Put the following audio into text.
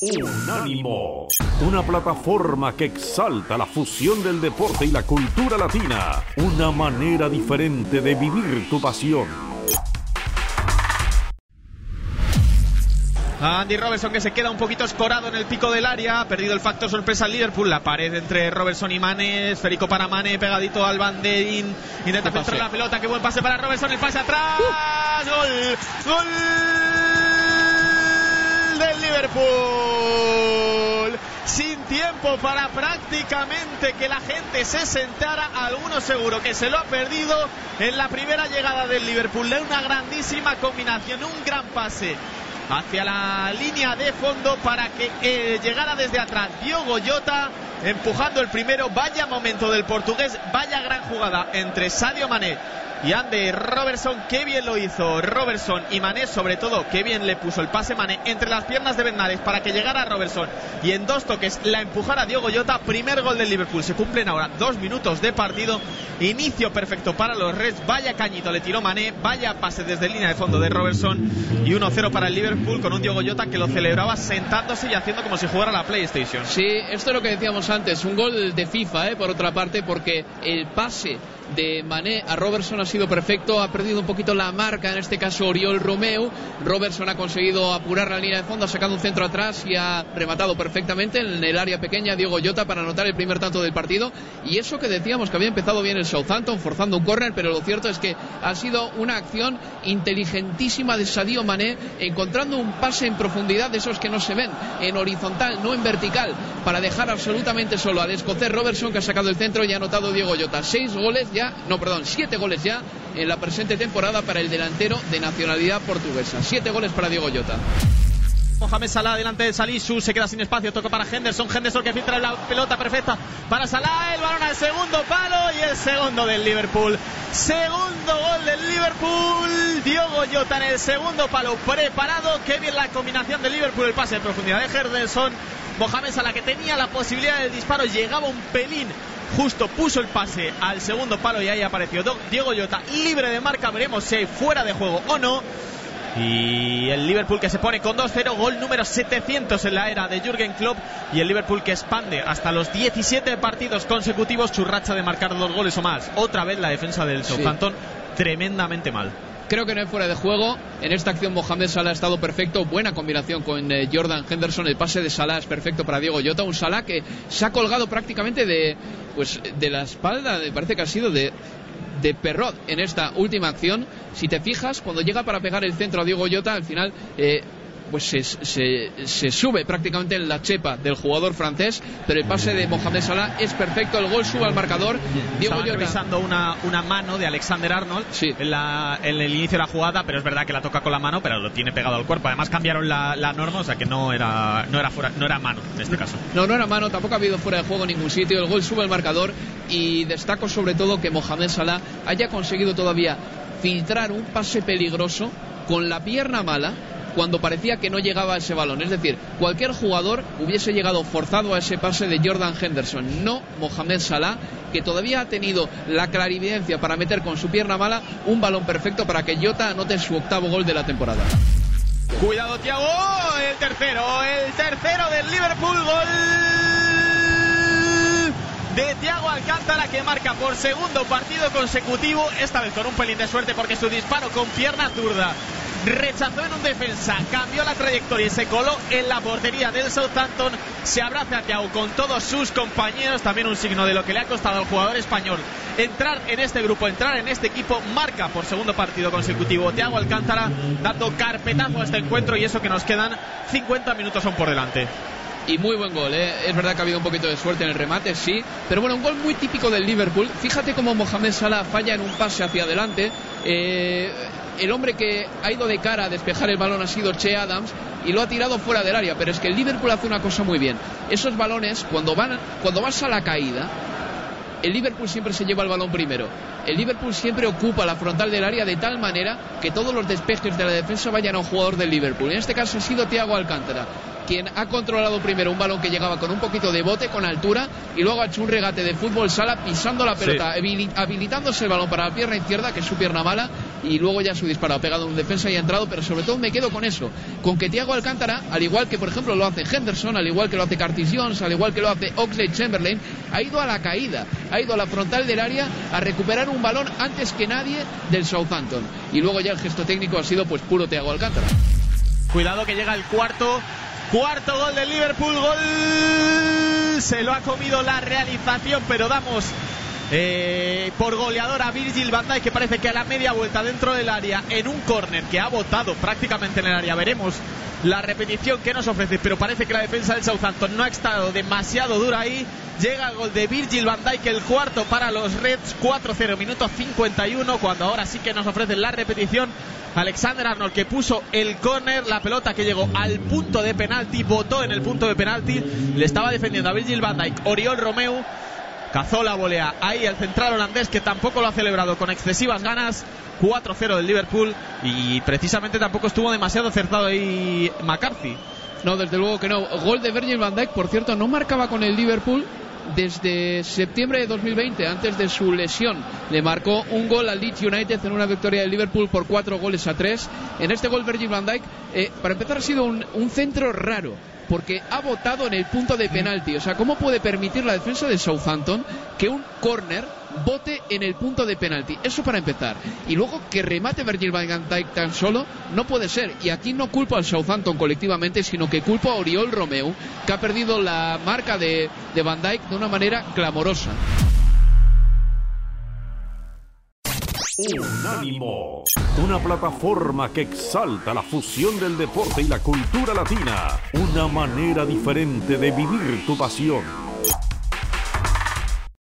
Unánimo, una plataforma que exalta la fusión del deporte y la cultura latina, una manera diferente de vivir tu pasión. Andy Robertson que se queda un poquito escorado en el pico del área, ha perdido el factor sorpresa al Liverpool, la pared entre Robertson y Mane, esférico para Mane, pegadito al banderín, intenta filtrar la pelota, qué buen pase para Robertson, el pase atrás, gol, gol Liverpool. Sin tiempo para prácticamente que la gente se sentara, alguno seguro que se lo ha perdido en la primera llegada del Liverpool. De una grandísima combinación, un gran pase hacia la línea de fondo para que eh, llegara desde atrás Diogo Jota empujando el primero. Vaya momento del portugués, vaya gran jugada entre Sadio Mané y Andy Robertson, qué bien lo hizo Robertson y Mané, sobre todo, qué bien le puso el pase Mané entre las piernas de Bernales para que llegara Robertson y en dos toques la empujara Diogo Jota. Primer gol del Liverpool. Se cumplen ahora dos minutos de partido. Inicio perfecto para los Reds. Vaya cañito le tiró Mané. Vaya pase desde línea de fondo de Robertson. Y 1-0 para el Liverpool con un Diogo Jota que lo celebraba sentándose y haciendo como si jugara la PlayStation. Sí, esto es lo que decíamos antes. Un gol de FIFA, ¿eh? por otra parte, porque el pase de Mané a Robertson ha sido perfecto, ha perdido un poquito la marca, en este caso Oriol Romeu. Robertson ha conseguido apurar la línea de fondo, ha sacado un centro atrás y ha rematado perfectamente en el área pequeña Diego Jota para anotar el primer tanto del partido. Y eso que decíamos que había empezado bien el Southampton, forzando un córner, pero lo cierto es que ha sido una acción inteligentísima de Sadio Mané, encontrando un pase en profundidad de esos que no se ven, en horizontal, no en vertical, para dejar absolutamente solo a Descocer Robertson, que ha sacado el centro y ha anotado Diego Jota. Seis goles no, perdón, siete goles ya en la presente temporada para el delantero de nacionalidad portuguesa. Siete goles para Diego Llota. Mohamed Salah delante de Salisu, se queda sin espacio, toca para Henderson, Henderson que filtra la pelota perfecta para Salah, el balón al segundo palo y el segundo del Liverpool. Segundo gol del Liverpool, Diogo Jota en el segundo palo preparado, qué bien la combinación del Liverpool, el pase en profundidad de Henderson, Mohamed Salah que tenía la posibilidad del disparo, llegaba un pelín justo puso el pase al segundo palo y ahí apareció Diego Llota libre de marca. Veremos si hay fuera de juego o no. Y el Liverpool que se pone con 2-0, gol número 700 en la era de Jürgen Klopp. Y el Liverpool que expande hasta los 17 partidos consecutivos su racha de marcar dos goles o más. Otra vez la defensa del Southampton tremendamente mal. Creo que no hay fuera de juego. En esta acción Mohamed Salah ha estado perfecto. Buena combinación con eh, Jordan Henderson. El pase de Salah es perfecto para Diego Llota. Un Salah que se ha colgado prácticamente de, pues, de la espalda. Me parece que ha sido de, de Perrot en esta última acción. Si te fijas, cuando llega para pegar el centro a Diego Llota, al final eh, pues se, se, sube prácticamente en la chepa del jugador francés, pero el pase de Mohamed Salah es perfecto, el gol sube al marcador. Diego revisando una, una mano de Alexander Arnold en, la, en, el inicio de la jugada, pero es verdad que la toca con la mano, pero lo tiene pegado al cuerpo. Además cambiaron la, la norma, o sea que no era, no era fuera, no era mano en este caso. No, no era mano, tampoco ha habido fuera de juego en ningún sitio. El gol sube al marcador y destaco sobre todo que Mohamed Salah haya conseguido todavía filtrar un pase peligroso con la pierna mala cuando parecía que no llegaba ese balón. Es decir, cualquier jugador hubiese llegado forzado a ese pase de Jordan Henderson, no Mohamed Salah, que todavía ha tenido la clarividencia para meter con su pierna mala un balón perfecto para que Jota anote su octavo gol de la temporada. Cuidado, Thiago, el tercero, el tercero del Liverpool, gol de Thiago Alcántara que marca por segundo partido consecutivo, esta vez con un pelín de suerte porque su disparo con pierna zurda rechazó en un defensa, cambió la trayectoria y se coló en la portería del Southampton. Se abraza a Thiago con todos sus compañeros, también un signo de lo que le ha costado al jugador español entrar en este grupo, entrar en este equipo. Marca por segundo partido consecutivo Thiago Alcántara, dando carpetazo a este encuentro y eso que nos quedan 50 minutos son por delante y muy buen gol. ¿eh? Es verdad que ha habido un poquito de suerte en el remate, sí, pero bueno, un gol muy típico del Liverpool. Fíjate cómo Mohamed Salah falla en un pase hacia adelante. Eh, el hombre que ha ido de cara a despejar el balón ha sido Che Adams y lo ha tirado fuera del área. Pero es que el Liverpool hace una cosa muy bien. Esos balones, cuando, van, cuando vas a la caída, el Liverpool siempre se lleva el balón primero. El Liverpool siempre ocupa la frontal del área de tal manera que todos los despejes de la defensa vayan a un jugador del Liverpool. En este caso ha sido Thiago Alcántara. quien ha controlado primero un balón que llegaba con un poquito de bote, con altura, y luego ha hecho un regate de fútbol sala pisando la pelota, habilitándose el balón para la pierna izquierda, que es su pierna mala, y luego ya su disparo ha pegado un defensa y ha entrado, pero sobre todo me quedo con eso, con que Thiago Alcántara, al igual que por ejemplo lo hace Henderson, al igual que lo hace Curtis Jones, al igual que lo hace Oxley Chamberlain, ha ido a la caída, ha ido a la frontal del área a recuperar un balón antes que nadie del Southampton. Y luego ya el gesto técnico ha sido pues puro Thiago Alcántara. Cuidado que llega el cuarto. Cuarto gol del Liverpool. Gol. Se lo ha comido la realización, pero damos eh, por goleador a Virgil van Dijk que parece que a la media vuelta dentro del área en un córner que ha botado prácticamente en el área. Veremos la repetición que nos ofrece pero parece que la defensa del Southampton no ha estado demasiado dura ahí. Llega el gol de Virgil van Dijk el cuarto para los Reds 4-0 minuto 51 cuando ahora sí que nos ofrecen la repetición. Alexander Arnold que puso el córner, la pelota que llegó al punto de penalti, votó en el punto de penalti, le estaba defendiendo a Virgil van Dijk, Oriol Romeu Cazó la volea ahí el central holandés que tampoco lo ha celebrado con excesivas ganas. 4-0 del Liverpool y precisamente tampoco estuvo demasiado acertado ahí McCarthy. No, desde luego que no. Gol de Virgil van Dijk, por cierto, no marcaba con el Liverpool desde septiembre de 2020, antes de su lesión. Le marcó un gol al Leeds United en una victoria del Liverpool por cuatro goles a tres. En este gol Virgil van Dijk, eh, para empezar, ha sido un, un centro raro porque ha votado en el punto de penalti. O sea, ¿cómo puede permitir la defensa de Southampton que un córner vote en el punto de penalti? Eso para empezar. Y luego que remate Virgil van Dijk tan solo, no puede ser. Y aquí no culpo al Southampton colectivamente, sino que culpo a Oriol Romeu, que ha perdido la marca de, de Van Dijk de una manera clamorosa. Unánimo, una plataforma que exalta la fusión del deporte y la cultura latina, una manera diferente de vivir tu pasión.